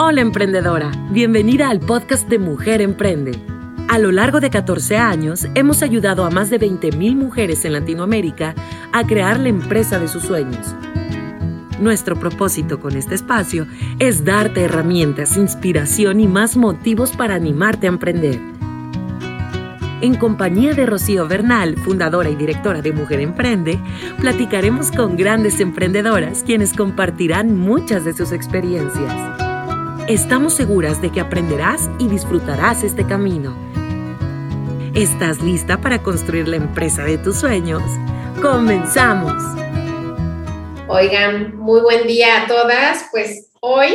Hola emprendedora, bienvenida al podcast de Mujer Emprende. A lo largo de 14 años hemos ayudado a más de 20.000 mujeres en Latinoamérica a crear la empresa de sus sueños. Nuestro propósito con este espacio es darte herramientas, inspiración y más motivos para animarte a emprender. En compañía de Rocío Bernal, fundadora y directora de Mujer Emprende, platicaremos con grandes emprendedoras quienes compartirán muchas de sus experiencias. Estamos seguras de que aprenderás y disfrutarás este camino. ¿Estás lista para construir la empresa de tus sueños? ¡Comenzamos! Oigan, muy buen día a todas. Pues hoy,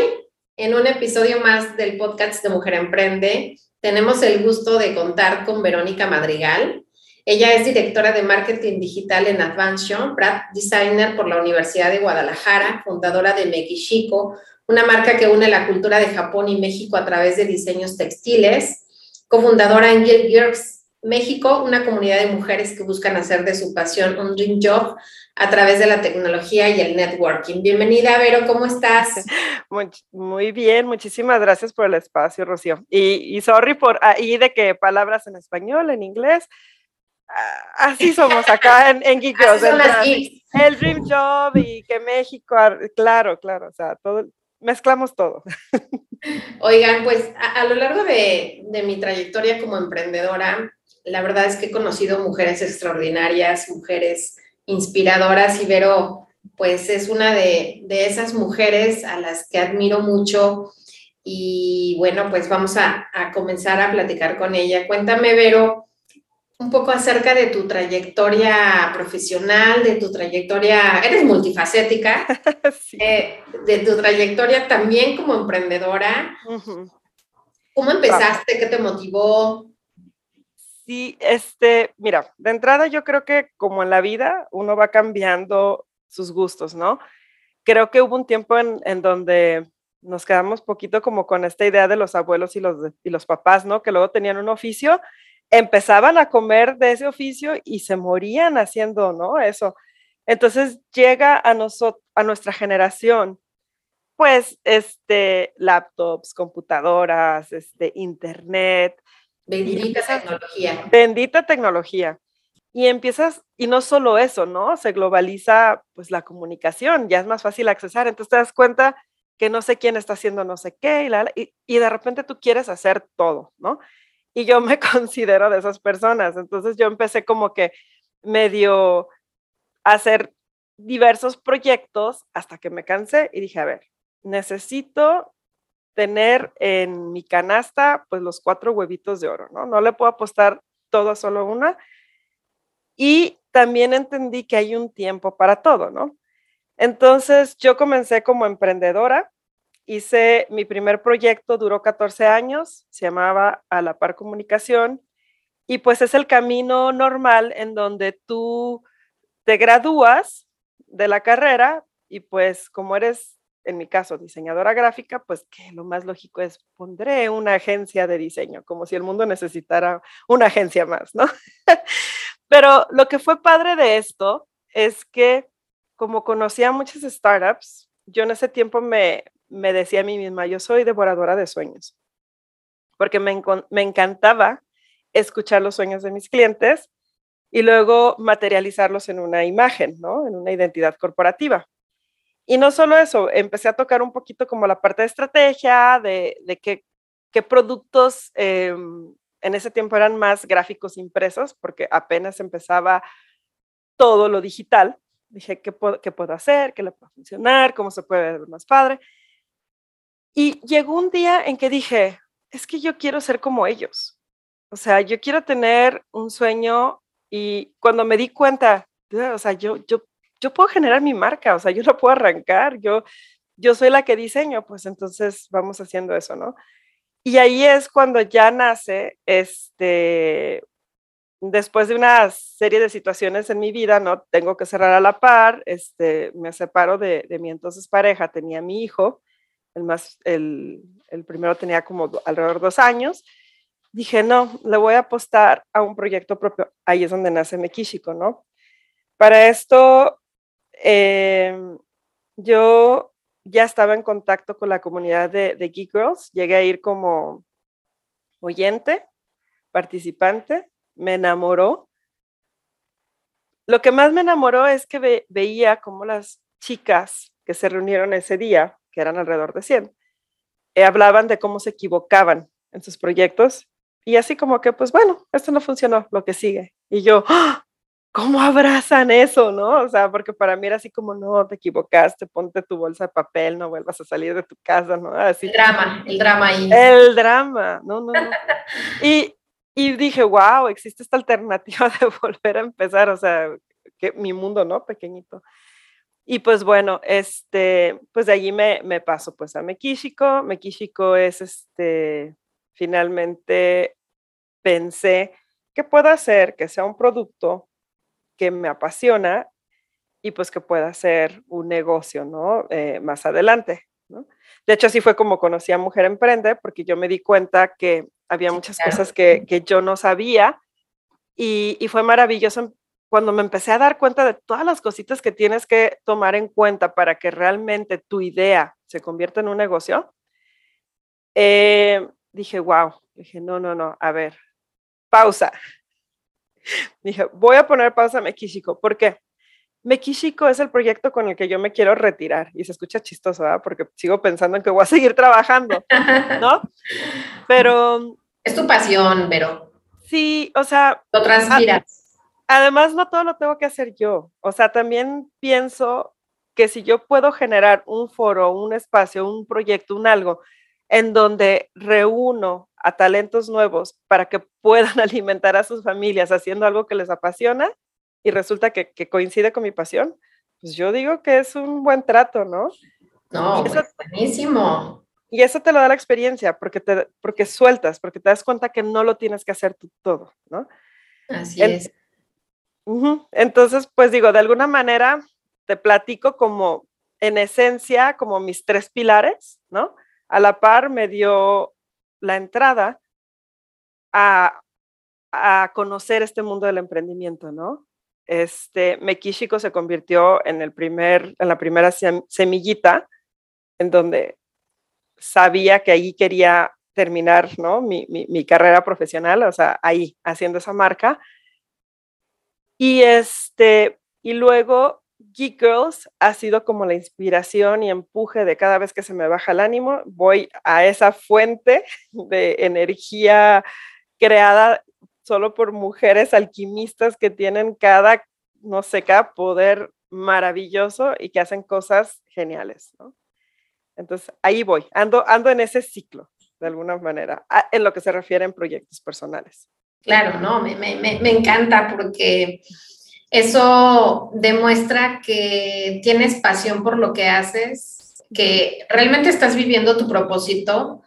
en un episodio más del podcast de Mujer Emprende, tenemos el gusto de contar con Verónica Madrigal. Ella es directora de marketing digital en Advantion, Brad Designer por la Universidad de Guadalajara, fundadora de Mekishiko, una marca que une la cultura de Japón y México a través de diseños textiles, cofundadora en Girls México, una comunidad de mujeres que buscan hacer de su pasión un dream job a través de la tecnología y el networking. Bienvenida, Vero, ¿cómo estás? Muy, bien, muchísimas gracias por el espacio, Rocío. Y, y sorry por ahí de que palabras en español, en inglés. Ah, así somos acá en, en Geek El Dream Job y que México, claro, claro, o sea, todo, mezclamos todo. Oigan, pues a, lo largo de, mi trayectoria como emprendedora, la verdad es que he conocido mujeres extraordinarias, mujeres inspiradoras y Vero, pues es una de, de esas mujeres a las que admiro mucho y bueno, pues vamos a, a comenzar a platicar con ella. Cuéntame, Vero, un poco acerca de tu trayectoria profesional, de tu trayectoria, eres multifacética, eh, de tu trayectoria también como emprendedora. ¿Cómo empezaste? ¿Qué te motivó? Sí, este, mira, de entrada yo creo que como en la vida uno va cambiando sus gustos, ¿no? Creo que hubo un tiempo en, en donde nos quedamos poquito como con esta idea de los abuelos y los, y los papás, ¿no? Que luego tenían un oficio empezaban a comer de ese oficio y se morían haciendo, ¿no? Eso. Entonces llega a, nosotros, a nuestra generación, pues, este, laptops, computadoras, este, internet. Bendita tecnología. Bendita tecnología. Y empiezas, y no solo eso, ¿no? Se globaliza, pues, la comunicación, ya es más fácil accesar. Entonces te das cuenta que no sé quién está haciendo no sé qué, y, y, y de repente tú quieres hacer todo, ¿no? Y yo me considero de esas personas. Entonces yo empecé como que medio a hacer diversos proyectos hasta que me cansé y dije, a ver, necesito tener en mi canasta pues los cuatro huevitos de oro, ¿no? No le puedo apostar todo a solo una. Y también entendí que hay un tiempo para todo, ¿no? Entonces yo comencé como emprendedora hice mi primer proyecto, duró 14 años, se llamaba A la Par Comunicación, y pues es el camino normal en donde tú te gradúas de la carrera y pues como eres, en mi caso, diseñadora gráfica, pues que lo más lógico es pondré una agencia de diseño, como si el mundo necesitara una agencia más, ¿no? Pero lo que fue padre de esto es que como conocía muchas startups, yo en ese tiempo me, me decía a mí misma, yo soy devoradora de sueños, porque me, encantaba escuchar los sueños de mis clientes y luego materializarlos en una imagen, ¿no? En una identidad corporativa. Y no solo eso, empecé a tocar un poquito como la parte de estrategia, de, qué, productos em, en ese tiempo eran más gráficos impresos, porque apenas empezaba todo lo digital. Dije, ¿qué puedo, qué puedo hacer? ¿Qué le puede funcionar? ¿Cómo se puede ver más padre? Y llegó un día en que dije, es que yo quiero ser como ellos. O sea, yo quiero tener un sueño y cuando me di cuenta, o sea, yo, yo, yo puedo generar mi marca, o sea, yo la puedo arrancar, yo, yo soy la que diseño, pues entonces vamos haciendo eso, ¿no? Y ahí es cuando ya nace, este, después de una serie de situaciones en mi vida, ¿no? Tengo que cerrar a la par, este, me separo de, de mi entonces pareja, tenía mi hijo, el, más, el, el primero tenía como alrededor de dos años, dije, no, le voy a apostar a un proyecto propio. Ahí es donde nace Mekishiko, ¿no? Para esto, em, yo ya estaba en contacto con la comunidad de, de Geek Girls, llegué a ir como oyente, participante, me enamoró. Lo que más me enamoró es que veía como las chicas que se reunieron ese día, que eran alrededor de 100, eh, hablaban de cómo se equivocaban en sus proyectos y así como que, pues bueno, esto no funcionó, lo que sigue. Y yo, ¡ah! ¿cómo abrazan eso, no? O sea, porque para mí era así como, no, te equivocaste, ponte tu bolsa de papel, no vuelvas a salir de tu casa, ¿no? Así. El drama, el drama ahí. El drama, no, no, no. y, y dije, wow, existe esta alternativa de volver a empezar, o sea, que mi mundo, ¿no? Pequeñito. Y pues bueno, este, pues de allí me, me paso pues a Mekishiko. Mekishiko es este, finalmente pensé que pueda hacer que sea un producto que me apasiona y pues que pueda ser un negocio, ¿no? Eh, más adelante, ¿no? De hecho, así fue como conocí a Mujer Emprende, porque yo me di cuenta que había muchas cosas que, que, yo no sabía y, y, fue maravilloso cuando me empecé a dar cuenta de todas las cositas que tienes que tomar en cuenta para que realmente tu idea se convierta en un negocio, eh, dije, wow, dije, no, no, no, a ver, pausa. Dije, voy a poner pausa a Mekishiko. ¿Por qué? Mekishiko es el proyecto con el que yo me quiero retirar. Y se escucha chistoso, ¿verdad? Porque sigo pensando en que voy a seguir trabajando, ¿no? Pero... Es tu pasión, pero... Sí, o sea... Lo transpiras además no todo lo tengo que hacer yo. O sea, también pienso que si yo puedo generar un foro, un espacio, un proyecto, un algo en donde reúno a talentos nuevos para que puedan alimentar a sus familias haciendo algo que les apasiona y resulta que, coincide con mi pasión, pues yo digo que es un buen trato, ¿no? No, eso, pues, buenísimo. Y eso te lo da la experiencia, porque, te, porque sueltas, porque te das cuenta que no lo tienes que hacer tú todo, ¿no? Así es. Entonces, pues digo, de alguna manera te platico como en esencia, como mis tres pilares, ¿no? A la par me dio la entrada a, a conocer este mundo del emprendimiento, ¿no? Este, Mekishiko se convirtió en, el primer, en la primera semillita en donde sabía que ahí quería terminar ¿no? mi, mi, mi, carrera profesional, o sea, ahí, haciendo esa marca. Y, este, y luego Geek Girls ha sido como la inspiración y empuje de cada vez que se me baja el ánimo, voy a esa fuente de energía creada solo por mujeres alquimistas que tienen cada, no sé, cada poder maravilloso y que hacen cosas geniales, ¿no? Entonces, ahí voy, ando, ando en ese ciclo, de alguna manera, en lo que se refiere en proyectos personales. Claro, no, me, me, me encanta porque eso demuestra que tienes pasión por lo que haces, que realmente estás viviendo tu propósito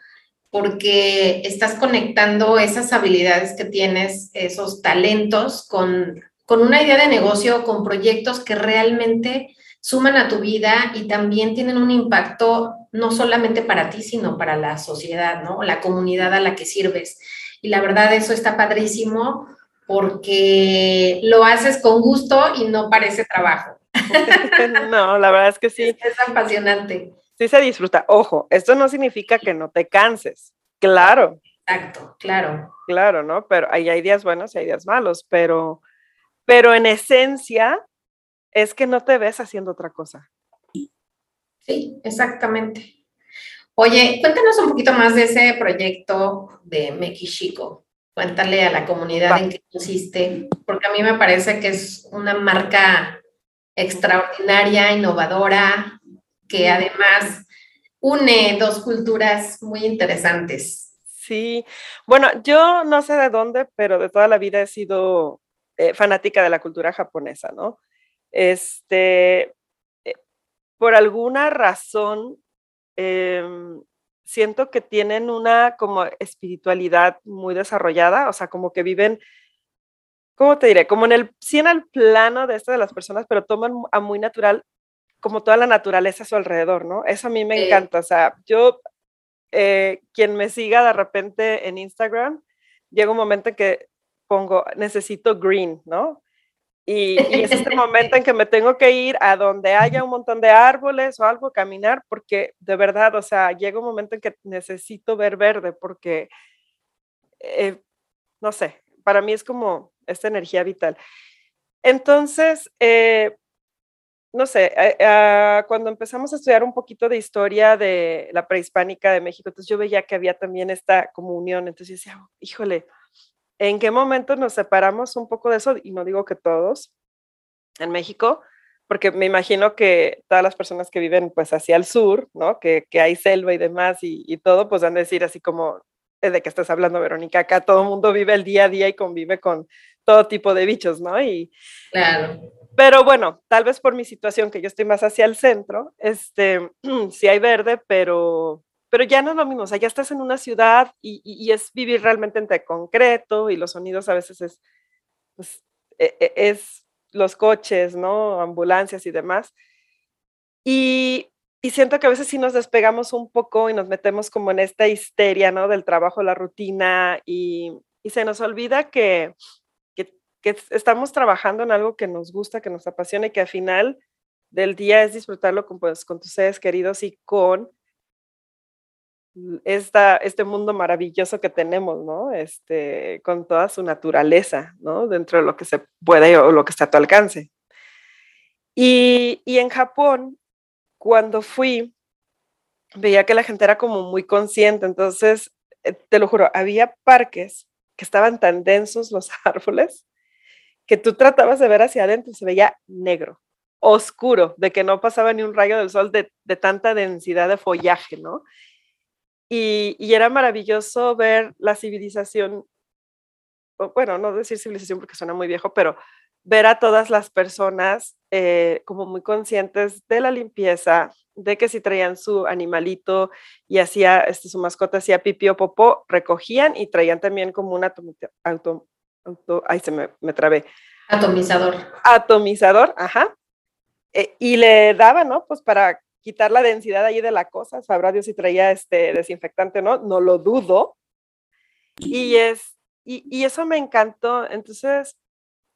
porque estás conectando esas habilidades que tienes, esos talentos con, con una idea de negocio, con proyectos que realmente suman a tu vida y también tienen un impacto no solamente para ti, sino para la sociedad, ¿no? La comunidad a la que sirves. Y la verdad, eso está padrísimo porque lo haces con gusto y no parece trabajo. no, la verdad es que sí. Es, apasionante. Sí se disfruta. Ojo, esto no significa que no te canses. Claro. Exacto, claro. Claro, ¿no? Pero hay, hay días buenos y hay días malos, pero, pero en esencia es que no te ves haciendo otra cosa. Sí, exactamente. Oye, cuéntanos un poquito más de ese proyecto de Mekishiko. Cuéntale a la comunidad en qué consiste, porque a mí me parece que es una marca extraordinaria, innovadora, que además une dos culturas muy interesantes. Sí, bueno, yo no sé de dónde, pero de toda la vida he sido eh, fanática de la cultura japonesa, ¿no? Este, eh, por alguna razón, Em, siento que tienen una como espiritualidad muy desarrollada, o sea, como que viven, ¿cómo te diré? Como en el, sí en el plano de esto de las personas, pero toman a muy natural como toda la naturaleza a su alrededor, ¿no? Eso a mí me encanta, o sea, yo, eh, quien me siga de repente en Instagram, llega un momento en que pongo, necesito green, ¿no? Y, es este momento en que me tengo que ir a donde haya un montón de árboles o algo, caminar, porque de verdad, o sea, llega un momento en que necesito ver verde, porque, eh, no sé, para mí es como esta energía vital. Entonces, eh, no sé, eh, ah, cuando empezamos a estudiar un poquito de historia de la prehispánica de México, entonces yo veía que había también esta como unión, entonces yo decía, híjole, ¿En qué momento nos separamos un poco de eso? Y no digo que todos en México, porque me imagino que todas las personas que viven pues hacia el sur, ¿no? Que, hay selva y demás y, todo, pues van a decir así como, eh, ¿de qué estás hablando, Verónica? Acá todo el mundo vive el día a día y convive con todo tipo de bichos, ¿no? Y, claro. Pero bueno, tal vez por mi situación, que yo estoy más hacia el centro, este, sí hay verde, pero pero ya no es lo mismo, o sea, ya estás en una ciudad y, es vivir realmente entre concreto y los sonidos a veces es, pues, e, e, es los coches, ¿no? Ambulancias y demás. Y, siento que a veces sí nos despegamos un poco y nos metemos como en esta histeria, ¿no? Del trabajo, la rutina y, se nos olvida que, que, estamos trabajando en algo que nos gusta, que nos apasiona y que al final del día es disfrutarlo con, pues, con tus seres queridos y con esta, este mundo maravilloso que tenemos, ¿no? Este, con toda su naturaleza, ¿no? Dentro de lo que se puede o lo que está a tu alcance. Y, y en Japón, cuando fui, veía que la gente era como muy consciente, entonces, eh, te lo juro, había parques que estaban tan densos los árboles que tú tratabas de ver hacia adentro y se veía negro, oscuro, de que no pasaba ni un rayo del sol de, de tanta densidad de follaje, ¿no? Y, era maravilloso ver la civilización, bueno, no decir civilización porque suena muy viejo, pero ver a todas las personas eh, como muy conscientes de la limpieza, de que si traían su animalito y hacía, este, su mascota hacía pipí o popó, recogían y traían también como un auto, auto, ay, se me, me trabé. Atomizador. Atomizador, ajá. Eh, y le daban, ¿no? Pues para quitar la densidad ahí de la cosa, sabrá Dios si traía este desinfectante no, no lo dudo. Y, es, y, eso me encantó. Entonces,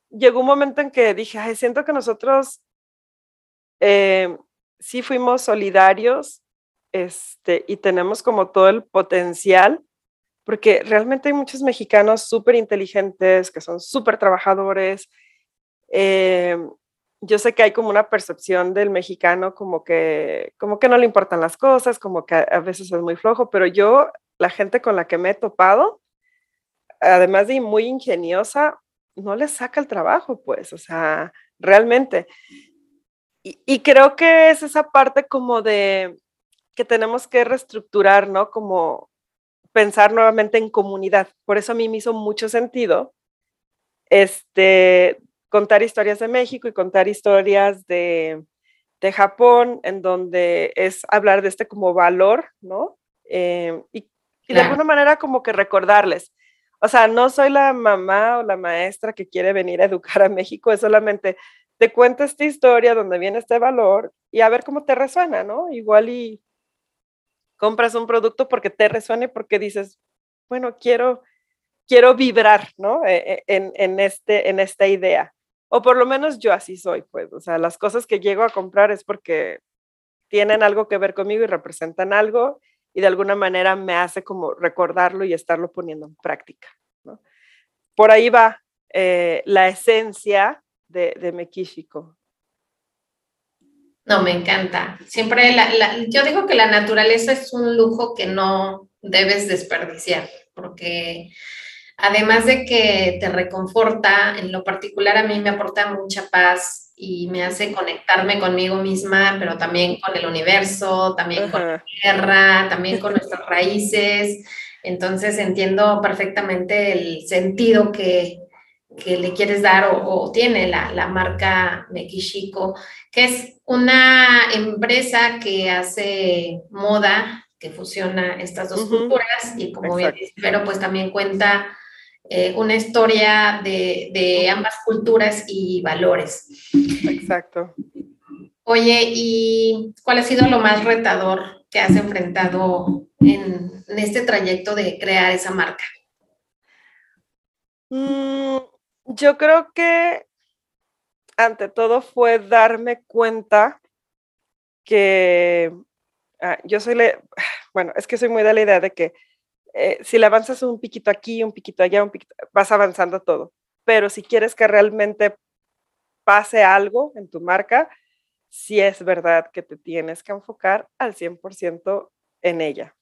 llegó un momento en que dije, ay, siento que nosotros eh, sí fuimos solidarios este, y tenemos como todo el potencial, porque realmente hay muchos mexicanos súper inteligentes, que son súper trabajadores, eh, yo sé que hay como una percepción del mexicano como que, como que no le importan las cosas, como que a veces es muy flojo, pero yo, la gente con la que me he topado, además de muy ingeniosa, no le saca el trabajo, pues, o sea, realmente. Y, y creo que es esa parte como de que tenemos que reestructurar, ¿no? Como pensar nuevamente en comunidad. Por eso a mí me hizo mucho sentido este, contar historias de México y contar historias de, de Japón, en donde es hablar de este como valor, ¿no? Eh, y, de alguna manera como que recordarles. O sea, no soy la mamá o la maestra que quiere venir a educar a México, es solamente te cuento esta historia donde viene este valor y a ver cómo te resuena, ¿no? Igual y compras un producto porque te resuena y porque dices, bueno, quiero, quiero vibrar, ¿no? E, e, en, en, este, en esta idea. O por lo menos yo así soy, pues, o sea, las cosas que llego a comprar es porque tienen algo que ver conmigo y representan algo y de alguna manera me hace como recordarlo y estarlo poniendo en práctica. ¿no? Por ahí va eh, la esencia de, de. No, me encanta. Siempre, la, yo digo que la naturaleza es un lujo que no debes desperdiciar, porque además de que te reconforta, en lo particular a mí me aporta mucha paz y me hace conectarme conmigo misma, pero también con el universo, también con la tierra, también con nuestras raíces. Entonces entiendo perfectamente el sentido que, le quieres dar o, tiene la, la, marca Mekishiko, que es una empresa que hace moda, que fusiona estas dos culturas y como bien dice, pero pues también cuenta eh, una historia de, ambas culturas y valores. Exacto. Oye, ¿y cuál ha sido lo más retador que has enfrentado en, este trayecto de crear esa marca? Mm, yo creo que ante todo fue darme cuenta que ah, yo soy, le, bueno, es que soy muy de la idea de que eh, si le avanzas un piquito aquí, un piquito allá, un piquito, vas avanzando todo. Pero si quieres que realmente pase algo en tu marca, si es verdad que te tienes que enfocar al 100% en ella.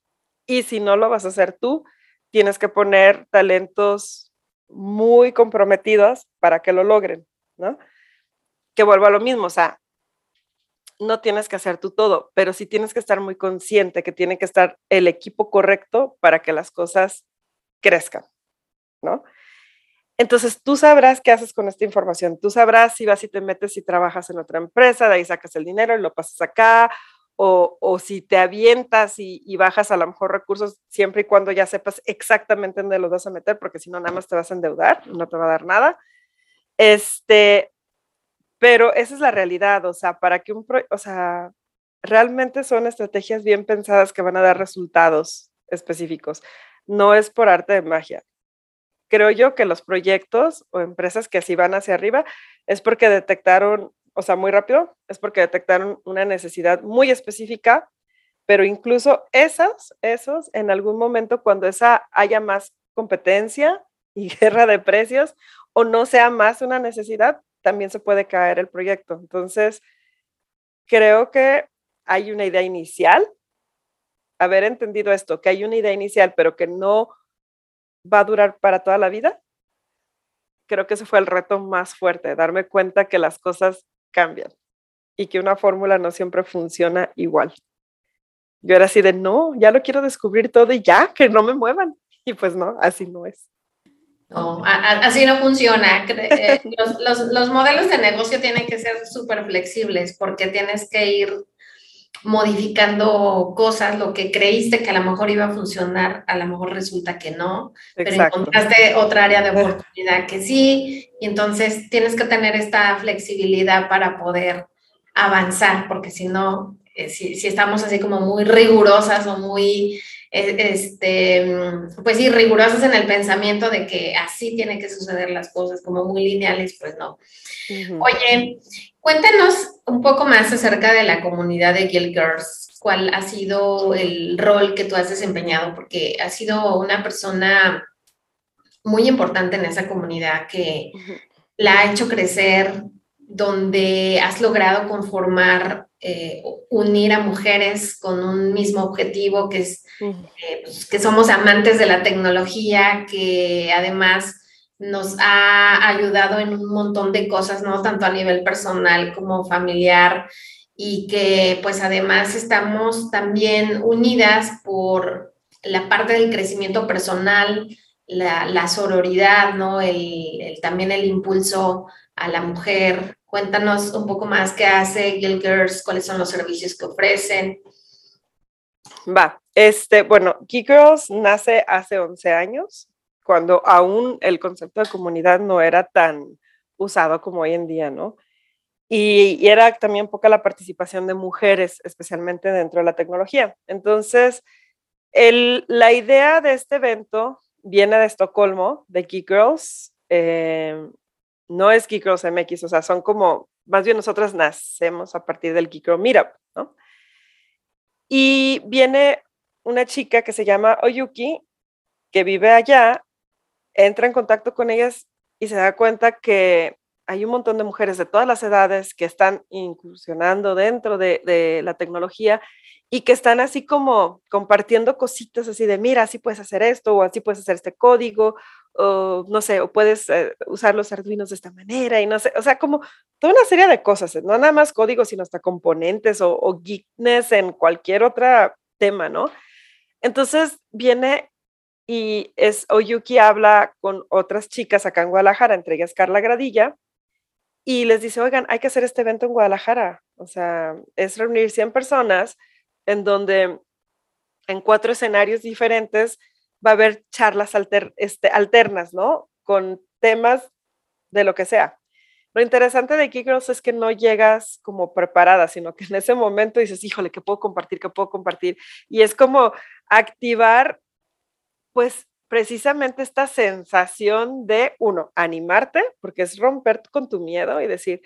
Y si no lo vas a hacer tú, tienes que poner talentos muy comprometidos para que lo logren, ¿no? Que vuelva a lo mismo, o sea, no tienes que hacer tú todo, pero sí tienes que estar muy consciente que tiene que estar el equipo correcto para que las cosas crezcan, ¿no? Entonces tú sabrás qué haces con esta información, tú sabrás si vas y te metes y trabajas en otra empresa, de ahí sacas el dinero y lo pasas acá, o, si te avientas y, bajas a lo mejor recursos siempre y cuando ya sepas exactamente dónde los vas a meter, porque si no, nada más te vas a endeudar, no te va a dar nada. Este, pero esa es la realidad, o sea, para que un, o sea, realmente son estrategias bien pensadas que van a dar resultados específicos. No es por arte de magia. Creo yo que los proyectos o empresas que así van hacia arriba es porque detectaron, o sea, muy rápido, es porque detectaron una necesidad muy específica, pero incluso esas, esos, en algún momento cuando esa haya más competencia y guerra de precios o no sea más una necesidad, también se puede caer el proyecto. Entonces, creo que hay una idea inicial, haber entendido esto, que hay una idea inicial, pero que no va a durar para toda la vida. Creo que ese fue el reto más fuerte, darme cuenta que las cosas cambian y que una fórmula no siempre funciona igual. Yo era así de, no, ya lo quiero descubrir todo y ya, que no me muevan. Y pues no, así no es. No, así no funciona. Eh, los, modelos de negocio tienen que ser súper flexibles porque tienes que ir modificando cosas, lo que creíste que a lo mejor iba a funcionar, a lo mejor resulta que no, pero encontraste otra área de oportunidad que sí, y entonces tienes que tener esta flexibilidad para poder avanzar, porque si no, eh, si, si, estamos así como muy rigurosas o muy este, pues sí, rigurosos en el pensamiento de que así tienen que suceder las cosas, como muy lineales, pues no. Oye, cuéntanos un poco más acerca de la comunidad de Guild Girls. ¿Cuál ha sido el rol que tú has desempeñado? Porque has sido una persona muy importante en esa comunidad que la ha hecho crecer, donde has logrado conformar eh, unir a mujeres con un mismo objetivo, que es eh, pues, que somos amantes de la tecnología, que además nos ha ayudado en un montón de cosas, ¿no? Tanto a nivel personal como familiar, y que pues además estamos también unidas por la parte del crecimiento personal, la, sororidad, ¿no? El, también el impulso a la mujer, Cuéntanos un poco más qué hace Guild Girls, cuáles son los servicios que ofrecen. Va, este, bueno, Geek Girls nace hace 11 años, cuando aún el concepto de comunidad no era tan usado como hoy en día, ¿no? Y, era también poca la participación de mujeres, especialmente dentro de la tecnología. Entonces, el, la idea de este evento viene de Estocolmo, de Geek Girls. Eh, no es Geek Girls MX, o sea, son como, más bien nosotras nacemos a partir del Geek Girl Meetup, ¿no? Y viene una chica que se llama Oyuki, que vive allá, entra en contacto con ellas y se da cuenta que hay un montón de mujeres de todas las edades que están incursionando dentro de, la tecnología y que están así como compartiendo cositas así de, mira, así puedes hacer esto o así puedes hacer este código o no sé, o puedes eh, usar los arduinos de esta manera y no sé, o sea, como toda una serie de cosas, no nada más código, sino hasta componentes o, o en cualquier otro tema, ¿no? Entonces viene y es Oyuki habla con otras chicas acá en Guadalajara, entre ellas Carla Gradilla, y les dice, oigan, hay que hacer este evento en Guadalajara, o sea, es reunir 100 personas en donde en cuatro escenarios diferentes va a haber charlas este, alternas, ¿no? Con temas de lo que sea. Lo interesante de Geek es que no llegas como preparada, sino que en ese momento dices, híjole, ¿qué puedo compartir? ¿Qué puedo compartir? Y es como activar, pues, precisamente esta sensación de, uno, animarte, porque es romper con tu miedo y decir,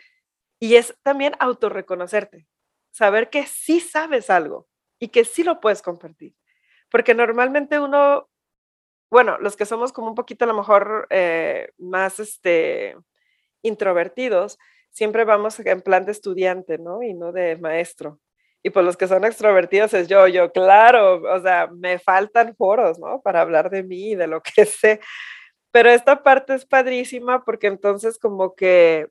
Y es también autorreconocerte, saber que sí sabes algo y que sí lo puedes compartir. Porque normalmente uno, bueno, los que somos como un poquito a lo mejor eh, más este, introvertidos, siempre vamos en plan de estudiante, ¿no? Y no de maestro. Y pues los que son extrovertidos es yo, yo, claro, o sea, me faltan foros, ¿no? Para hablar de mí y de lo que sé. Pero esta parte es padrísima porque entonces como que,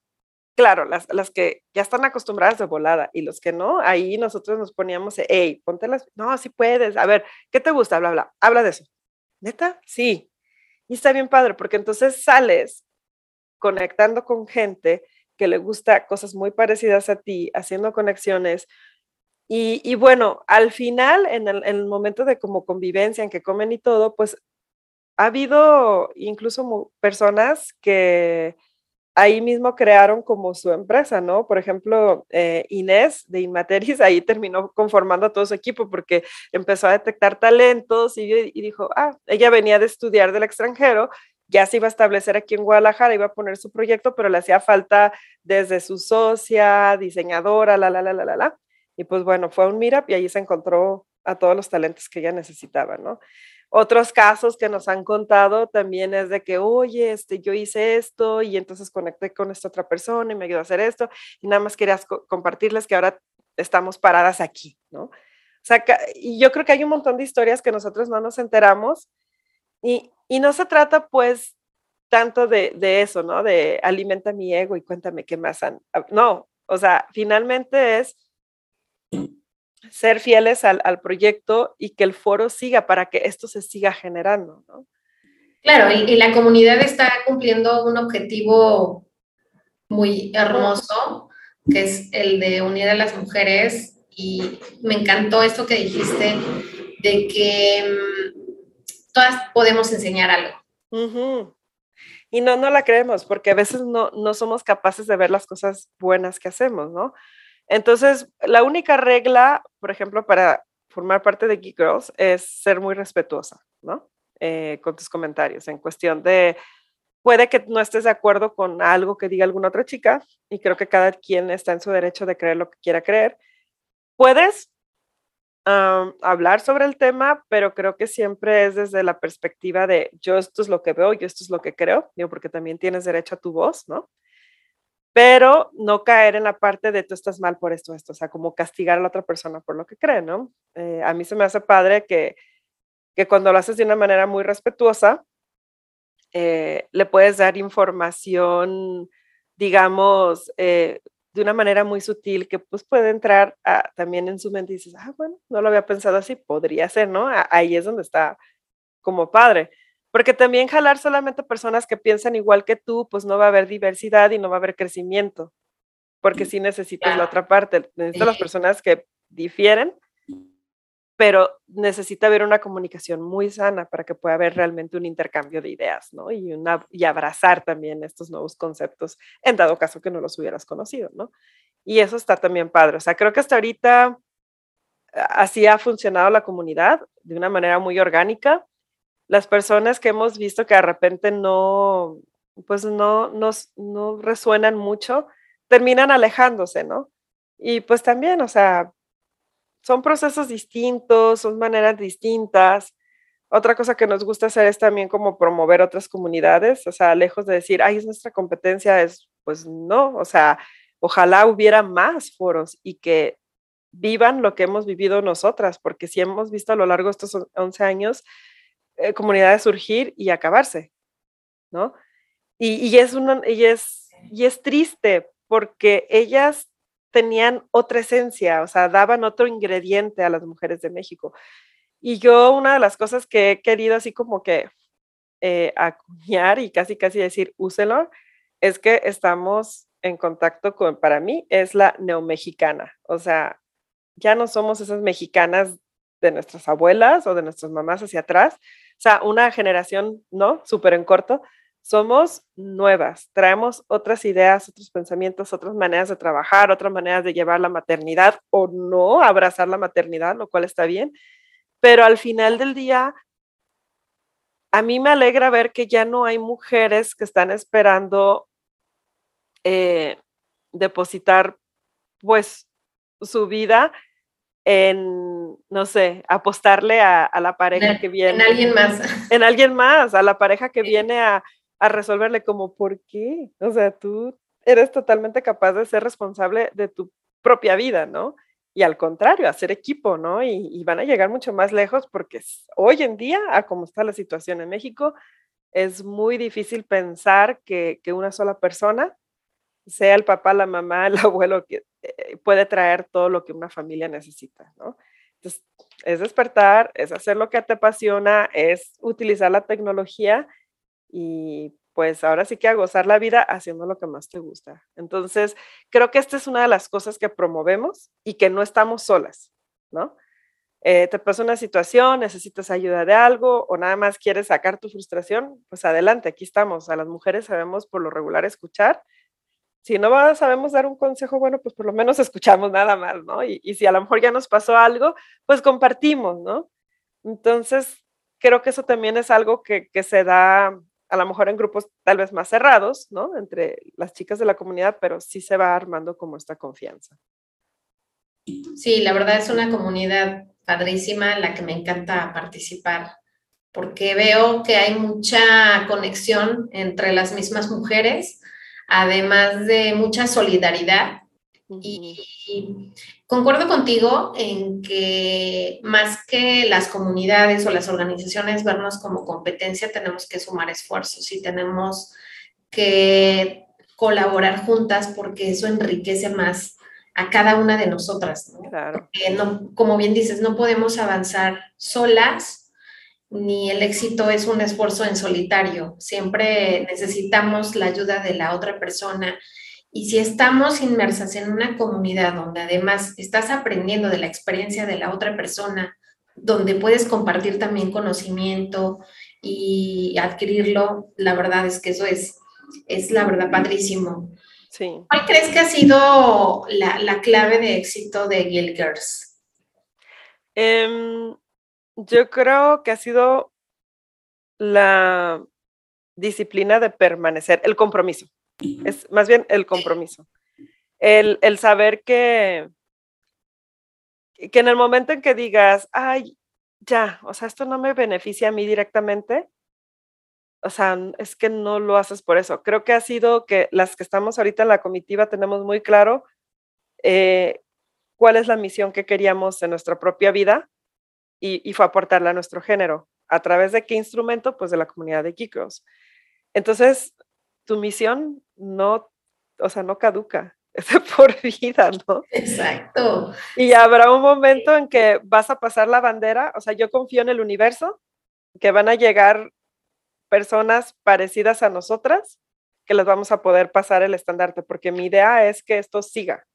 claro, las, las que ya están acostumbradas de volada y los que no, ahí nosotros nos poníamos, hey, ponte las, no, sí puedes, a ver, ¿qué te gusta? Bla, bla, habla de eso. ¿Neta? Sí. Y está bien padre porque entonces sales conectando con gente que le gusta cosas muy parecidas a ti, haciendo conexiones, y, bueno, al final, en el, momento de como convivencia, en que comen y todo, pues ha habido incluso personas que ahí mismo crearon como su empresa, ¿no? Por ejemplo, eh, Inés de Inmateris ahí terminó conformando todo su equipo porque empezó a detectar talentos y, y, dijo, ah, ella venía de estudiar del extranjero, ya se iba a establecer aquí en Guadalajara, iba a poner su proyecto, pero le hacía falta desde su socia, diseñadora, la, la, la, la, la, la. Y pues bueno, fue a un Meetup y allí se encontró a todos los talentos que ella necesitaba, ¿no? Otros casos que nos han contado también es de que, oye, este, yo hice esto y entonces conecté con esta otra persona y me ayudó a hacer esto y nada más querías compartirles que ahora estamos paradas aquí, ¿no? O sea, y yo creo que hay un montón de historias que nosotros no nos enteramos y, y no se trata pues tanto de, de, eso, ¿no? De alimenta mi ego y cuéntame qué más han... No, o sea, finalmente es ser fieles al, proyecto y que el foro siga para que esto se siga generando, ¿no? Claro, y, la comunidad está cumpliendo un objetivo muy hermoso, que es el de unir a las mujeres. Y me encantó esto que dijiste de que mm, todas podemos enseñar algo. Y no, no la creemos, porque a veces no, no somos capaces de ver las cosas buenas que hacemos, ¿no? Entonces, la única regla, por ejemplo, para formar parte de Geek Girls es ser muy respetuosa, ¿no? Eh, con tus comentarios, en cuestión de, puede que no estés de acuerdo con algo que diga alguna otra chica, y creo que cada quien está en su derecho de creer lo que quiera creer. Puedes hablar sobre el tema, pero creo que siempre es desde la perspectiva de yo esto es lo que veo, yo esto es lo que creo, digo, porque también tienes derecho a tu voz, ¿no? pero no caer en la parte de tú estás mal por esto, esto, o sea, como castigar a la otra persona por lo que cree, ¿no? Eh, a mí se me hace padre que, que cuando lo haces de una manera muy respetuosa, eh, le puedes dar información, digamos, eh, de una manera muy sutil que pues puede entrar también en su mente y dices, ah, bueno, no lo había pensado así, podría ser, ¿no? Ahí es donde está como padre. Porque también jalar solamente personas que piensan igual que tú, pues no va a haber diversidad y no va a haber crecimiento. Porque sí necesitas la otra parte. Necesitas las personas que difieren, pero necesita haber una comunicación muy sana para que pueda haber realmente un intercambio de ideas, ¿no? Y, una, y abrazar también estos nuevos conceptos, en dado caso que no los hubieras conocido, ¿no? Y eso está también padre. O sea, creo que hasta ahorita así ha funcionado la comunidad de una manera muy orgánica las personas que hemos visto que de repente no, pues no, no resuenan mucho, terminan alejándose, ¿no? Y pues también, o sea, son procesos distintos, son maneras distintas. Otra cosa que nos gusta hacer es también como promover otras comunidades, o sea, lejos de decir, ay, es nuestra competencia, es, pues no, o sea, ojalá hubiera más foros y que vivan lo que hemos vivido nosotras, porque si hemos visto a lo largo de estos 11 años, eh, comunidades surgir y acabarse, ¿no? Y, es una, y, es, y es triste porque ellas tenían otra esencia, o sea, daban otro ingrediente a las mujeres de México. Y yo una de las cosas que he querido así como que eh, acuñar y casi casi decir, úselo, es que estamos en contacto con, para mí, es la neomexicana. O sea, ya no somos esas mexicanas de nuestras abuelas o de nuestras mamás hacia atrás, o sea, una generación, ¿no? Súper en corto, somos nuevas, traemos otras ideas, otros pensamientos, otras maneras de trabajar, otras maneras de llevar la maternidad o no abrazar la maternidad, lo cual está bien, pero al final del día, a mí me alegra ver que ya no hay mujeres que están esperando eh, depositar pues su vida en, no sé, apostarle a, la pareja que viene. En alguien más. En alguien más, a la pareja que viene a, a resolverle como, ¿por qué? O sea, tú eres totalmente capaz de ser responsable de tu propia vida, ¿no? Y al contrario, hacer equipo, ¿no? Y, van a llegar mucho más lejos porque hoy en día, a como está la situación en México, es muy difícil pensar que, que una sola persona, sea el papá, la mamá, el abuelo, que eh, puede traer todo lo que una familia necesita, ¿no? Entonces, es despertar, es hacer lo que te apasiona, es utilizar la tecnología y pues ahora sí que a gozar la vida haciendo lo que más te gusta. Entonces, creo que esta es una de las cosas que promovemos y que no estamos solas, ¿no? Eh, te pasa una situación, necesitas ayuda de algo o nada más quieres sacar tu frustración, pues adelante, aquí estamos. A las mujeres sabemos por lo regular escuchar. Si no sabemos dar un consejo bueno, pues por lo menos escuchamos nada más, ¿no? Y, y si a lo mejor ya nos pasó algo, pues compartimos, ¿no? Entonces, creo que eso también es algo que, que se da a lo mejor en grupos tal vez más cerrados, ¿no? Entre las chicas de la comunidad, pero sí se va armando como esta confianza. Sí, la verdad es una comunidad padrísima en la que me encanta participar, porque veo que hay mucha conexión entre las mismas mujeres, además de mucha solidaridad. Y concuerdo contigo en que más que las comunidades o las organizaciones vernos como competencia, tenemos que sumar esfuerzos y tenemos que colaborar juntas porque eso enriquece más a cada una de nosotras. Claro. como bien dices, no podemos avanzar solas, ni el éxito es un esfuerzo en solitario. Siempre necesitamos la ayuda de la otra persona y si estamos inmersas en una comunidad donde además estás aprendiendo de la experiencia de la otra persona, donde puedes compartir también conocimiento y adquirirlo, la verdad es que eso es, es la verdad padrísimo. Sí. ¿Cuál crees que ha sido la, clave de éxito de Guild Girls? Em, yo creo que ha sido la disciplina de permanecer, el compromiso es más bien el compromiso. El, saber que, que en el momento en que digas, ay, ya, o sea, esto no me beneficia a mí directamente, o sea, es que no lo haces por eso. Creo que ha sido que las que estamos ahorita en la comitiva tenemos muy claro eh, cuál es la misión que queríamos en nuestra propia vida y, y, fue aportarla a nuestro género. ¿A través de qué instrumento? Pues de la comunidad de Kikos. Entonces, tu misión no, o sea, no caduca, es por vida, ¿no? Exacto. Y habrá un momento en que vas a pasar la bandera, o sea, yo confío en el universo, que van a llegar personas parecidas a nosotras, que les vamos a poder pasar el estandarte, porque mi idea es que esto siga.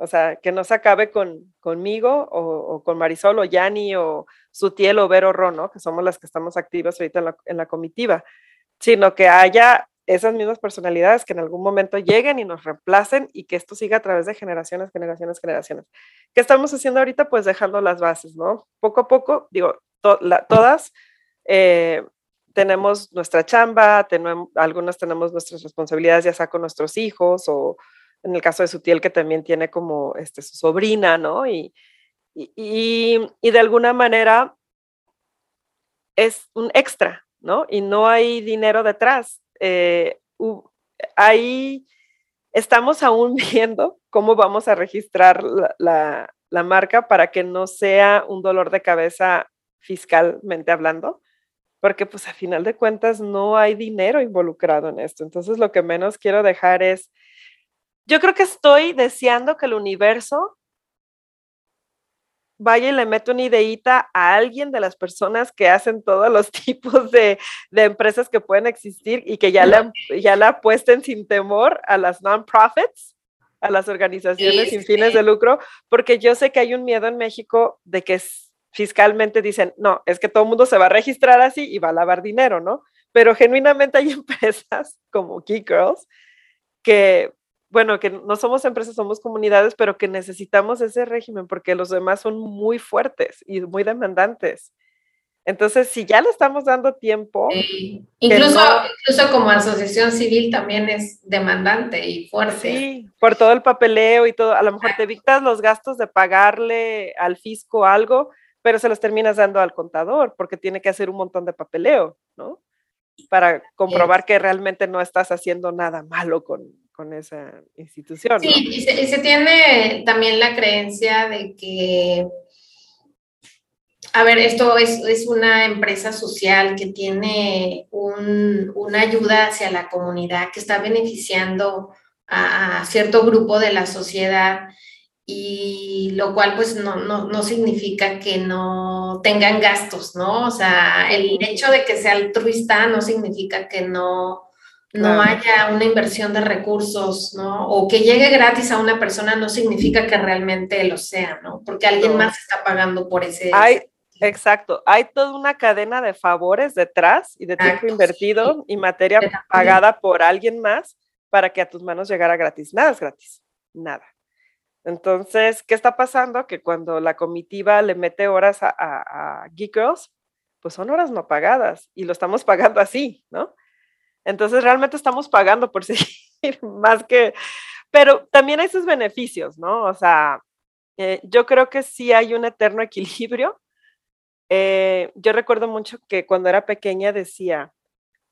O sea, que no se acabe con, conmigo o, con Marisol o Yanni o Sutiel o Vero Ron, que somos las que estamos activas ahorita en la, en la comitiva, sino que haya esas mismas personalidades que en algún momento lleguen y nos reemplacen y que esto siga a través de generaciones, generaciones, generaciones. ¿Qué estamos haciendo ahorita? Pues dejando las bases, ¿no? Poco a poco, digo, todas eh, tenemos nuestra chamba, tenemos, algunas tenemos nuestras responsabilidades ya sea con nuestros hijos o en el caso de Sutiel que también tiene como este, su sobrina, ¿no? Y, y de alguna manera es un extra, ¿no? Y no hay dinero detrás eh, ahí estamos aún viendo cómo vamos a registrar la, marca para que no sea un dolor de cabeza fiscalmente hablando, porque pues a final de cuentas no hay dinero involucrado en esto. Entonces lo que menos quiero dejar es, yo creo que estoy deseando que el universo vaya y le mete una ideita a alguien de las personas que hacen todos los tipos de, empresas que pueden existir y que ya la, ya la apuesten sin temor a las non-profits, a las organizaciones sin fines de lucro, porque yo sé que hay un miedo en México de que fiscalmente dicen, no, es que todo el mundo se va a registrar así y va a lavar dinero, ¿no? Pero genuinamente hay empresas como Geek Girls que bueno, que no somos empresas, somos comunidades, pero que necesitamos ese régimen porque los demás son muy fuertes y muy demandantes. Entonces, si ya le estamos dando tiempo. Incluso, incluso como asociación civil también es demandante y fuerte. Sí, por todo el papeleo y todo. A lo mejor te evitas los gastos de pagarle al fisco algo, pero se los terminas dando al contador porque tiene que hacer un montón de papeleo, ¿no? Para comprobar que realmente no estás haciendo nada malo con, con esa institución. Sí, y, se, tiene también la creencia de que, a ver, esto es, una empresa social que tiene una ayuda hacia la comunidad, que está beneficiando a, cierto grupo de la sociedad y lo cual pues no, no, significa que no tengan gastos, ¿no? O sea, el hecho de que sea altruista no significa que no no haya una inversión de recursos, ¿no? O que llegue gratis a una persona no significa que realmente lo sea, ¿no? Porque alguien más está pagando por ese. Hay, exacto, hay toda una cadena de favores detrás y de tiempo invertido y materia pagada por alguien más para que a tus manos llegara gratis. Nada es gratis, nada. Entonces, ¿qué está pasando? Que cuando la comitiva le mete horas a, a, a Geek Girls, pues son horas no pagadas y lo estamos pagando así, ¿no? Entonces realmente estamos pagando por seguir más que, pero también hay sus beneficios, ¿no? O sea, eh, yo creo que sí hay un eterno equilibrio. Eh, yo recuerdo mucho que cuando era pequeña decía,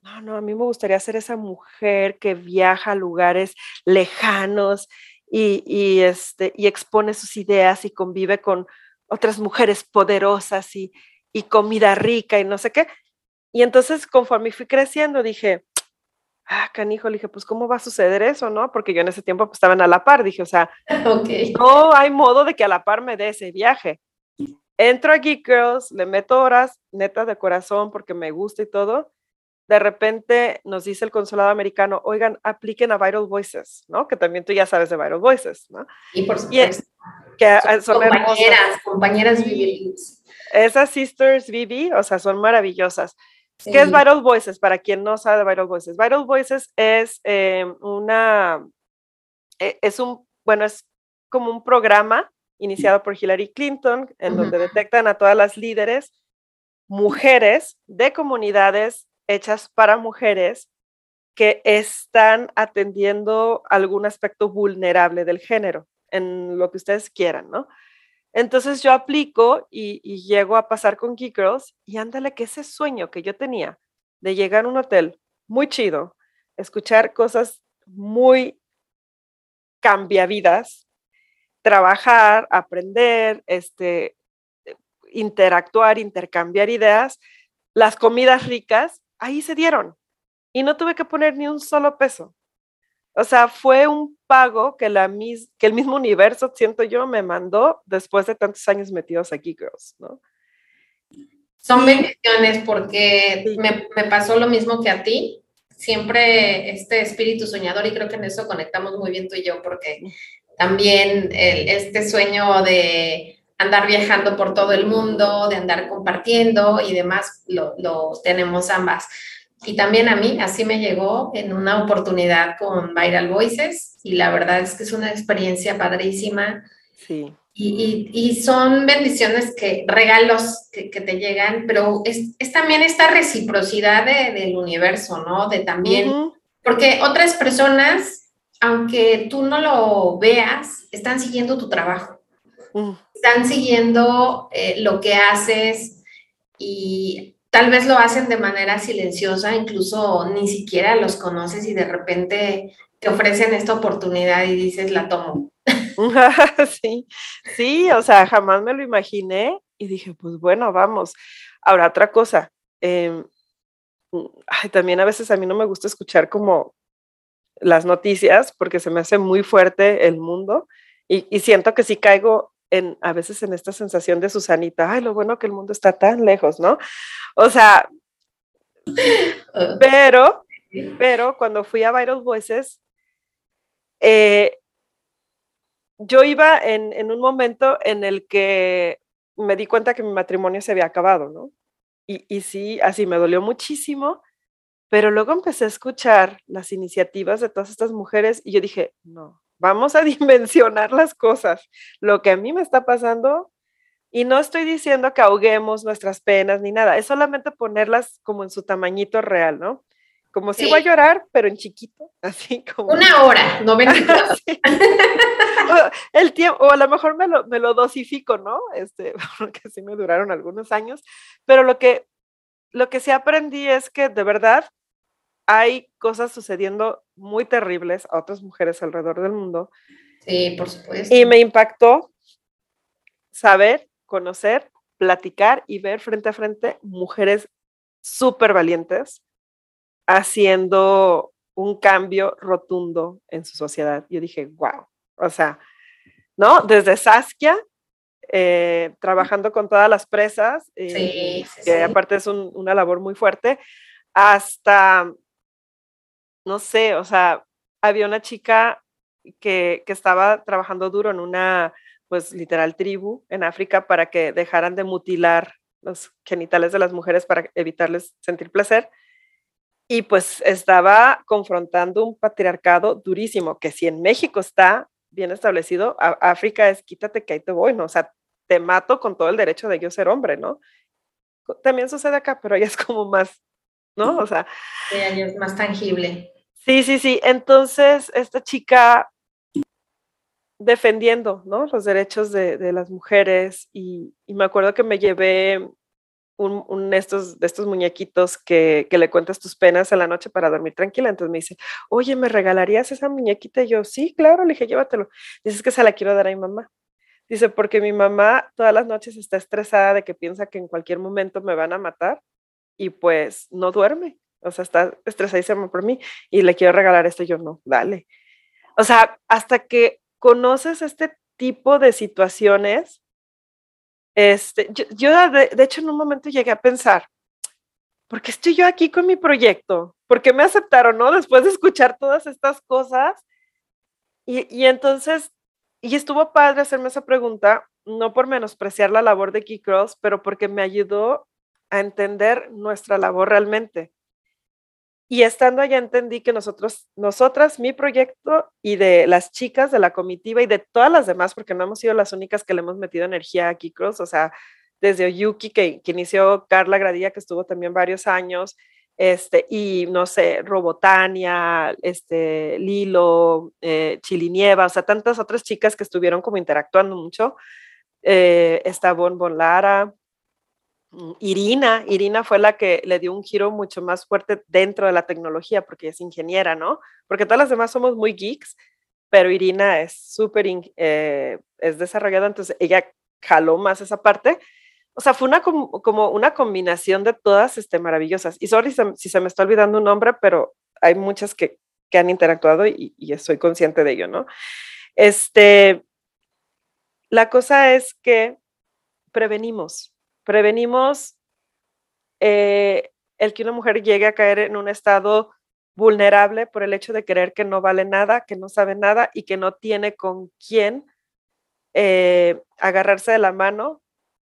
no, no, a mí me gustaría ser esa mujer que viaja a lugares lejanos y, y, este, y expone sus ideas y convive con otras mujeres poderosas y, y comida rica y no sé qué. Y entonces, conforme fui creciendo, dije, ah, canijo, le dije, pues, ¿cómo va a suceder eso, no? Porque yo en ese tiempo pues, estaban a la par, dije, o sea, no hay modo de que a la par me dé ese viaje. Entro a Geek Girls, le meto horas, neta de corazón, porque me gusta y todo. De repente nos dice el consulado americano, oigan, apliquen a Vital Voices, ¿no? Que también tú ya sabes de Vital Voices, ¿no? Y por supuesto. que son, compañeras, compañeras Vivi. Esas sisters Vivi, o sea, son maravillosas. ¿Qué es Vital Voices? Para quien no sabe de Vital Voices. Vital Voices es eh, una, eh, es un, bueno, es como un programa iniciado por Hillary Clinton, en donde detectan a todas las líderes mujeres de comunidades hechas para mujeres que están atendiendo algún aspecto vulnerable del género, en lo que ustedes quieran, ¿no? Entonces yo aplico y, llego a pasar con Geek Girls y ándale que ese sueño que yo tenía de llegar a un hotel muy chido, escuchar cosas muy cambiavidas, trabajar, aprender, este, interactuar, intercambiar ideas, las comidas ricas, ahí se dieron. Y no tuve que poner ni un solo peso. O sea, fue un pago que, la que el mismo universo, siento yo, me mandó después de tantos años metidos aquí, Girls, ¿no? Son bendiciones porque me, me, pasó lo mismo que a ti. Siempre este espíritu soñador, y creo que en eso conectamos muy bien tú y yo, porque también este sueño de andar viajando por todo el mundo, de andar compartiendo y demás, lo, lo tenemos ambas. Y también a mí, así me llegó en una oportunidad con Viral Voices y la verdad es que es una experiencia padrísima. Sí. Y, y, son bendiciones que, regalos que, que te llegan, pero es, es, también esta reciprocidad de, del universo, ¿no? De también, porque otras personas, aunque tú no lo veas, están siguiendo tu trabajo, están siguiendo eh, lo que haces y tal vez lo hacen de manera silenciosa, incluso ni siquiera los conoces y de repente te ofrecen esta oportunidad y dices, la tomo. sí, sí, o sea, jamás me lo imaginé y dije, pues bueno, vamos. Ahora, otra cosa, em, también a veces a mí no me gusta escuchar como las noticias porque se me hace muy fuerte el mundo y, y siento que si caigo en, a veces en esta sensación de Susanita, ay, lo bueno que el mundo está tan lejos, ¿no? O sea, ah. pero, pero cuando fui a Vital Voices, eh, yo iba en, en, un momento en el que me di cuenta que mi matrimonio se había acabado, ¿no? Y, y sí, así me dolió muchísimo, pero luego empecé a escuchar las iniciativas de todas estas mujeres y yo dije, no, vamos a dimensionar las cosas. Lo que a mí me está pasando Y no estoy diciendo que ahoguemos nuestras penas ni nada, es solamente ponerlas como en su tamañito real, ¿no? Como si voy a llorar, pero en chiquito, así como. Una hora, no El tiempo, o a lo mejor me lo, me lo dosifico, ¿no? Este, porque sí me duraron algunos años, pero lo que, lo que sí aprendí es que de verdad hay cosas sucediendo muy terribles a otras mujeres alrededor del mundo. Sí, por supuesto. Y me impactó saber, conocer, platicar y ver frente a frente mujeres súper valientes haciendo un cambio rotundo en su sociedad. Yo dije, wow, o sea, ¿no? Desde Saskia, eh, trabajando con todas las presas, eh, que aparte es una labor muy fuerte, hasta no sé, o sea, había una chica que, estaba trabajando duro en una, pues literal, tribu en África para que dejaran de mutilar los genitales de las mujeres para evitarles sentir placer. Y pues estaba confrontando un patriarcado durísimo, que si en México está bien establecido, África es quítate que ahí te voy, ¿no? O sea, te mato con todo el derecho de yo ser hombre, ¿no? También sucede acá, pero ella es como más, ¿no? O sea. Sí, es más tangible. Sí, sí, sí. Entonces, esta chica defendiendo ¿no? los derechos de, las mujeres y, me acuerdo que me llevé un, estos, de estos muñequitos que, le cuentas tus penas en la noche para dormir tranquila. Entonces me dice, oye, ¿me regalarías esa muñequita? Y yo, sí, claro, le dije, llévatelo. Dices que se la quiero dar a mi mamá. Dice, porque mi mamá todas las noches está estresada de que piensa que en cualquier momento me van a matar y pues no duerme o sea, está estresadísima por mí y le quiero regalar esto, yo no, dale. O sea, hasta que conoces este tipo de situaciones, este, yo, de, hecho en un momento llegué a pensar, ¿por qué estoy yo aquí con mi proyecto? ¿Por qué me aceptaron, no? Después de escuchar todas estas cosas. Y, y entonces, y estuvo padre hacerme esa pregunta, no por menospreciar la labor de Key Cross, pero porque me ayudó a entender nuestra labor realmente. Y estando allá entendí que nosotros, nosotras, mi proyecto y de las chicas de la comitiva y de todas las demás, porque no hemos sido las únicas que le hemos metido energía a Kikros, o sea, desde Oyuki, que, inició Carla Gradilla, que estuvo también varios años, este, y no sé, Robotania, este, Lilo, eh, Chilinieva, o sea, tantas otras chicas que estuvieron como interactuando mucho. Eh, está Bon Bon Lara, Irina, Irina fue la que le dio un giro mucho más fuerte dentro de la tecnología, porque es ingeniera, ¿no? Porque todas las demás somos muy geeks, pero Irina es súper, eh, es desarrollada, entonces ella jaló más esa parte. O sea, fue una como una combinación de todas este, maravillosas. Y sorry si se me está olvidando un nombre, pero hay muchas que, que han interactuado y, y, estoy consciente de ello, ¿no? Este, la cosa es que prevenimos, prevenimos eh, el que una mujer llegue a caer en un estado vulnerable por el hecho de creer que no vale nada, que no sabe nada y que no tiene con quién eh, agarrarse de la mano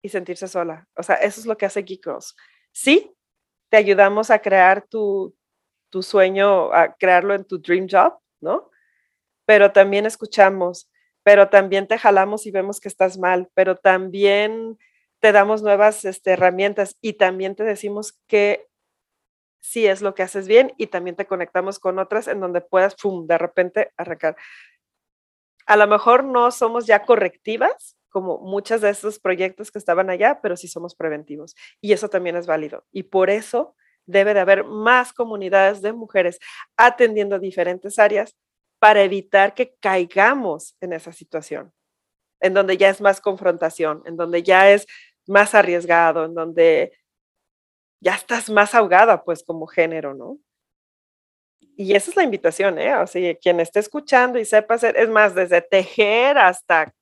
y sentirse sola. O sea, eso es lo que hace Geek Girls. Sí, te ayudamos a crear tu, tu sueño, a crearlo en tu dream job, ¿no? Pero también escuchamos, pero también te jalamos y vemos que estás mal, pero también te damos nuevas este, herramientas y también te decimos que sí es lo que haces bien y también te conectamos con otras en donde puedas, de repente arrancar. A lo mejor no somos ya correctivas, como muchos de esos proyectos que estaban allá, pero sí somos preventivos. Y eso también es válido. Y por eso debe de haber más comunidades de mujeres atendiendo diferentes áreas para evitar que caigamos en esa situación, en donde ya es más confrontación, en donde ya es más arriesgado, en donde ya estás más ahogada, pues, como género, ¿no? Y esa es la invitación, ¿eh? O sea, quien esté escuchando y sepa hacer, es más, desde tejer hasta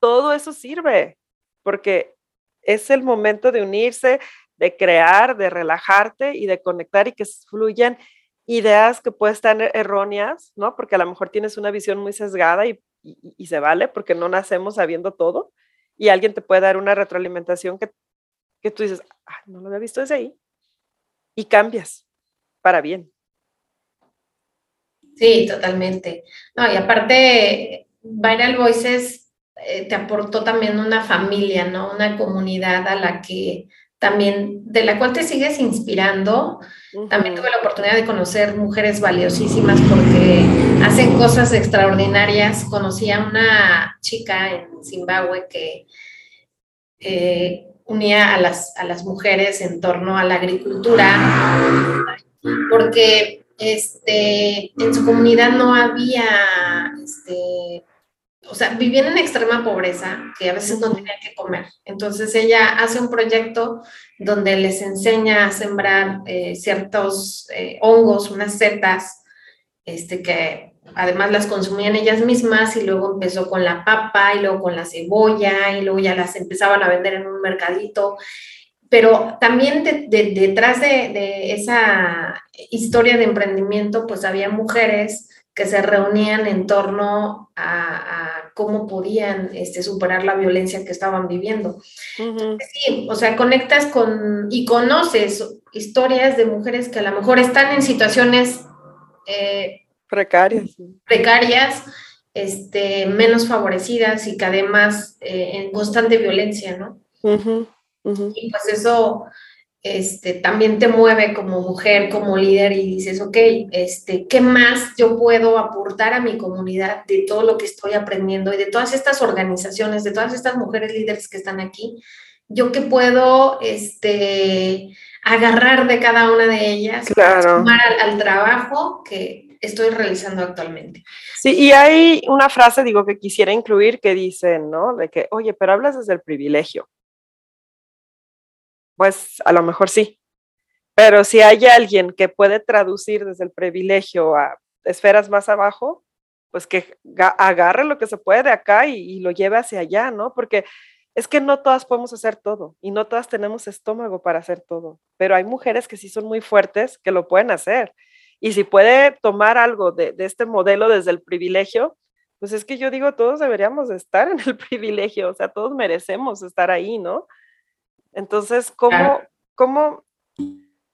todo eso sirve, porque es el momento de unirse, de crear, de relajarte y de conectar y que fluyan ideas que pueden estar erróneas, ¿no? Porque a lo mejor tienes una visión muy sesgada y, y se vale, porque no nacemos sabiendo todo y alguien te puede dar una retroalimentación que, que tú dices, no lo había visto desde ahí, y cambias para bien. Sí, totalmente. No, y aparte, Viral Voices eh, te aportó también una familia, ¿no? Una comunidad a la que también, de la cual te sigues inspirando. También tuve la oportunidad de conocer mujeres valiosísimas porque hacen cosas extraordinarias. Conocí a una chica en Zimbabue que eh, unía a las, a las mujeres en torno a la agricultura, porque este, en su comunidad no había este, o sea, vivían en extrema pobreza, que a veces no tenían que comer. Entonces ella hace un proyecto donde les enseña a sembrar eh, ciertos eh, hongos, unas setas, este, que además las consumían ellas mismas y luego empezó con la papa y luego con la cebolla y luego ya las empezaban a vender en un mercadito. Pero también detrás de, de esa historia de emprendimiento, pues había mujeres que se reunían en torno a, cómo podían este, superar la violencia que estaban viviendo. Sí, o sea, conectas con y conoces historias de mujeres que a lo mejor están en situaciones eh, precarias. Precarias, este, menos favorecidas y que además eh, en constante violencia, ¿no? Y pues eso este, también te mueve como mujer, como líder y dices, ok, este, ¿qué más yo puedo aportar a mi comunidad de todo lo que estoy aprendiendo y de todas estas organizaciones, de todas estas mujeres líderes que están aquí? ¿Yo qué puedo este, agarrar de cada una de ellas claro. para al, al trabajo que estoy realizando actualmente? Sí, y hay una frase, digo, que quisiera incluir que dice, ¿no? De que, oye, pero hablas desde el privilegio pues a lo mejor sí. Pero si hay alguien que puede traducir desde el privilegio a esferas más abajo, pues que agarre lo que se puede de acá y, lo lleve hacia allá, ¿no? Porque es que no todas podemos hacer todo y no todas tenemos estómago para hacer todo, pero hay mujeres que sí son muy fuertes que lo pueden hacer. Y si puede tomar algo de, de este modelo desde el privilegio, pues es que yo digo, todos deberíamos estar en el privilegio, o sea, todos merecemos estar ahí, ¿no? Entonces, ¿cómo, cómo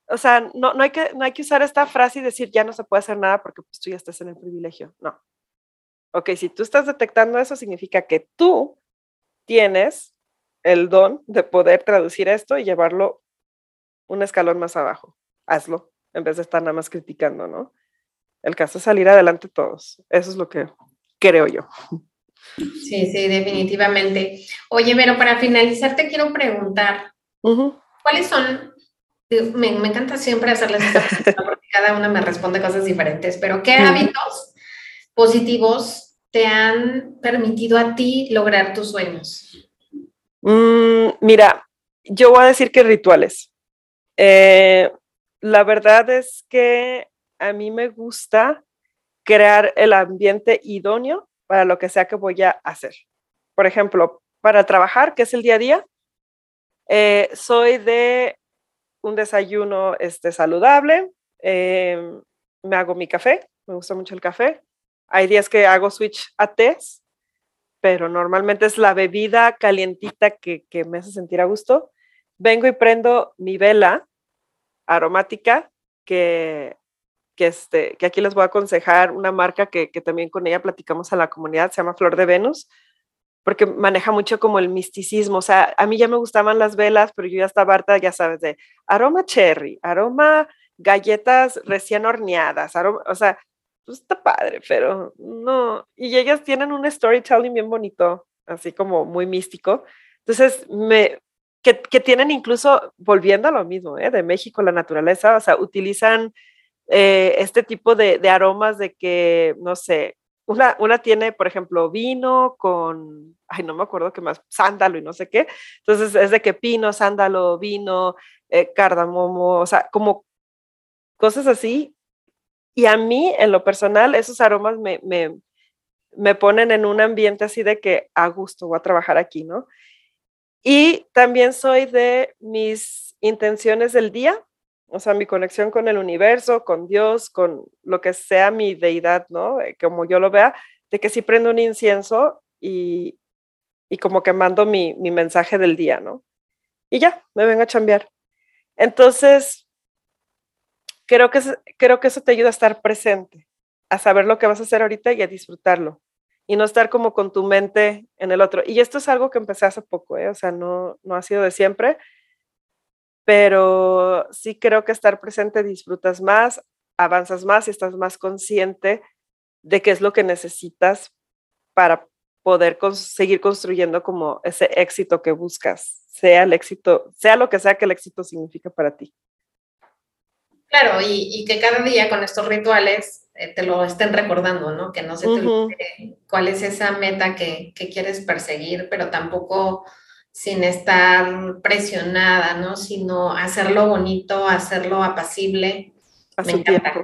o sea, no, no, hay que, no hay que usar esta frase y decir ya no se puede hacer nada porque pues tú ya estás en el privilegio. No. Ok, si tú estás detectando eso, significa que tú tienes el don de poder traducir esto y llevarlo un escalón más abajo. Hazlo, en vez de estar nada más criticando, ¿no? El caso es salir adelante todos. Eso es lo que creo yo. Sí, sí, definitivamente. Oye, pero para finalizar te quiero preguntar, ¿Cuáles son? Me, encanta siempre hacerles esta pregunta porque cada una me responde cosas diferentes, pero ¿qué hábitos positivos te han permitido a ti lograr tus sueños? Mm, mira, yo voy a decir que rituales. Eh, la verdad es que a mí me gusta crear el ambiente idóneo para lo que sea que voy a hacer. Por ejemplo, para trabajar, que es el día a día, eh, soy de un desayuno este, saludable, em, me hago mi café, me gusta mucho el café. Hay días que hago switch a té, pero normalmente es la bebida calientita que, que, me hace sentir a gusto. Vengo y prendo mi vela aromática, que, que, este, que aquí les voy a aconsejar una marca que, que también con ella platicamos a la comunidad, se llama Flor de Venus porque maneja mucho como el misticismo. O sea, a mí ya me gustaban las velas, pero yo ya estaba harta, ya sabes, de aroma cherry, aroma galletas recién horneadas, aroma, o sea, pues está padre, pero no. Y ellas tienen un storytelling bien bonito, así como muy místico. Entonces, me, que, que tienen incluso, volviendo a lo mismo, ¿eh? de México, la naturaleza, o sea, utilizan eh, este tipo de, de aromas de que, no sé, una, una, tiene, por ejemplo, vino con, ay, no me acuerdo qué más, sándalo y no sé qué. Entonces es de que pino, sándalo, vino, eh, cardamomo, o sea, como cosas así. Y a mí, en lo personal, esos aromas me, me, me ponen en un ambiente así de que a gusto voy a trabajar aquí, ¿no? Y también soy de mis intenciones del día, o sea, mi conexión con el universo, con Dios, con lo que sea mi deidad, ¿no? Eh, como yo lo vea, de que si prendo un incienso y, y como que mando mi, mi, mensaje del día, ¿no? Y ya, me vengo a chambear. Entonces, creo que, creo que eso te ayuda a estar presente, a saber lo que vas a hacer ahorita y a disfrutarlo. y no estar como con tu mente en el otro. Y esto es algo que empecé hace poco, ¿eh? o sea, no, no ha sido de siempre, pero sí creo que estar presente disfrutas más, avanzas más y estás más consciente de qué es lo que necesitas para poder seguir construyendo como ese éxito que buscas, sea el éxito, sea lo que sea que el éxito significa para ti. Claro, y, que cada día con estos rituales eh, te lo estén recordando, ¿no? Que no se te cuál es esa meta que, que, quieres perseguir, pero tampoco sin estar presionada, ¿no? Sino hacerlo bonito, hacerlo apacible. Me encanta.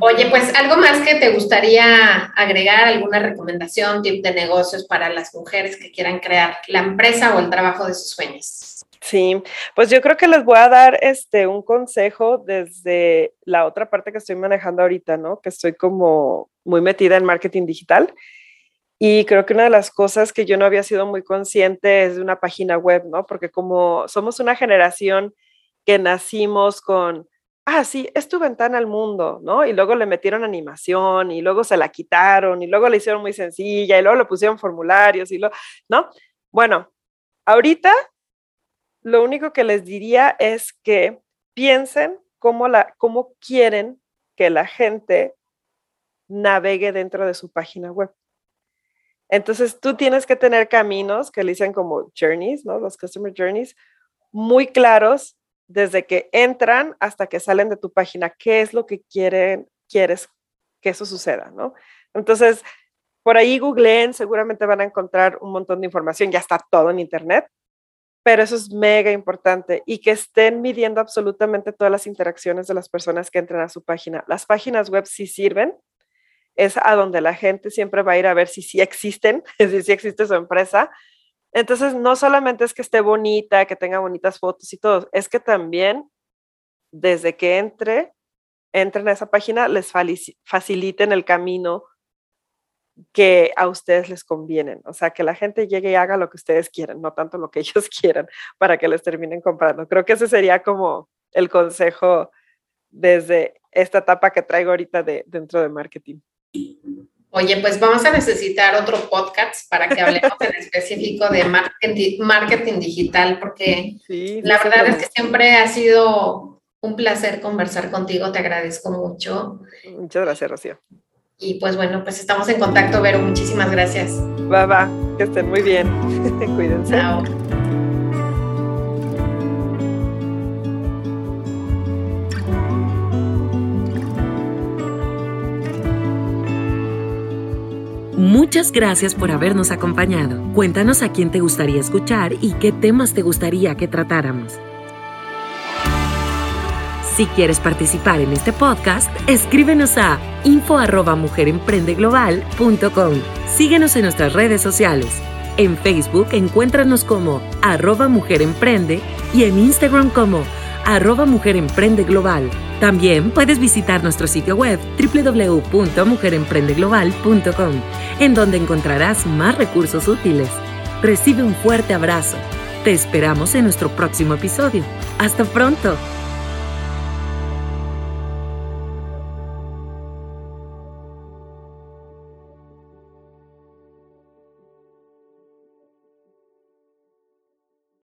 Oye, pues algo más que te gustaría agregar, alguna recomendación, tip de negocios para las mujeres que quieran crear la empresa o el trabajo de sus sueños. Sí, pues yo creo que les voy a dar este un consejo desde la otra parte que estoy manejando ahorita, ¿no? Que estoy como muy metida en marketing digital. Y creo que una de las cosas que yo no había sido muy consciente es de una página web, ¿no? Porque como somos una generación que nacimos con ah, sí, es tu ventana al mundo, ¿no? Y luego le metieron animación y luego se la quitaron y luego la hicieron muy sencilla y luego le pusieron formularios y lo, ¿no? Bueno, ahorita lo único que les diría es que piensen cómo, la, cómo quieren que la gente navegue dentro de su página web. Entonces tú tienes que tener caminos que le dicen como journeys, ¿no? Los customer journeys muy claros desde que entran hasta que salen de tu página, qué es lo que quieren, quieres que eso suceda, ¿no? Entonces, por ahí googleen, seguramente van a encontrar un montón de información, ya está todo en internet, pero eso es mega importante y que estén midiendo absolutamente todas las interacciones de las personas que entran a su página. Las páginas web sí sirven, es a donde la gente siempre va a ir a ver si sí existen, si existe su empresa, entonces, no solamente es que esté bonita, que tenga bonitas fotos y todo, es que también desde que entre, entren a esa página, les faciliten el camino que a ustedes les convienen. O sea, que la gente llegue y haga lo que ustedes quieren, no tanto lo que ellos quieran para que les terminen comprando. Creo que ese sería como el consejo desde esta etapa que traigo ahorita de, dentro de marketing. Oye, pues vamos a necesitar otro podcast para que hablemos en específico de marketing, marketing digital, porque la verdad es que siempre ha sido un placer conversar contigo, te agradezco mucho. Muchas gracias, Rocío. Y pues bueno, pues estamos en contacto, Vero, muchísimas gracias. Va, va, que estén muy bien. Cuídense. Chao. Muchas gracias por habernos acompañado. Cuéntanos a quién te gustaría escuchar y qué temas te gustaría que tratáramos. Si quieres participar en este podcast, escríbenos a info@mujeremprendeglobal.com. Síguenos en nuestras redes sociales. En Facebook encuéntranos como arroba Mujer Emprende y en Instagram como arroba Mujer Emprende Global. También puedes visitar nuestro sitio web www.mujeremprendeglobal.com, en donde encontrarás más recursos útiles. Recibe un fuerte abrazo. Te esperamos en nuestro próximo episodio. Hasta pronto.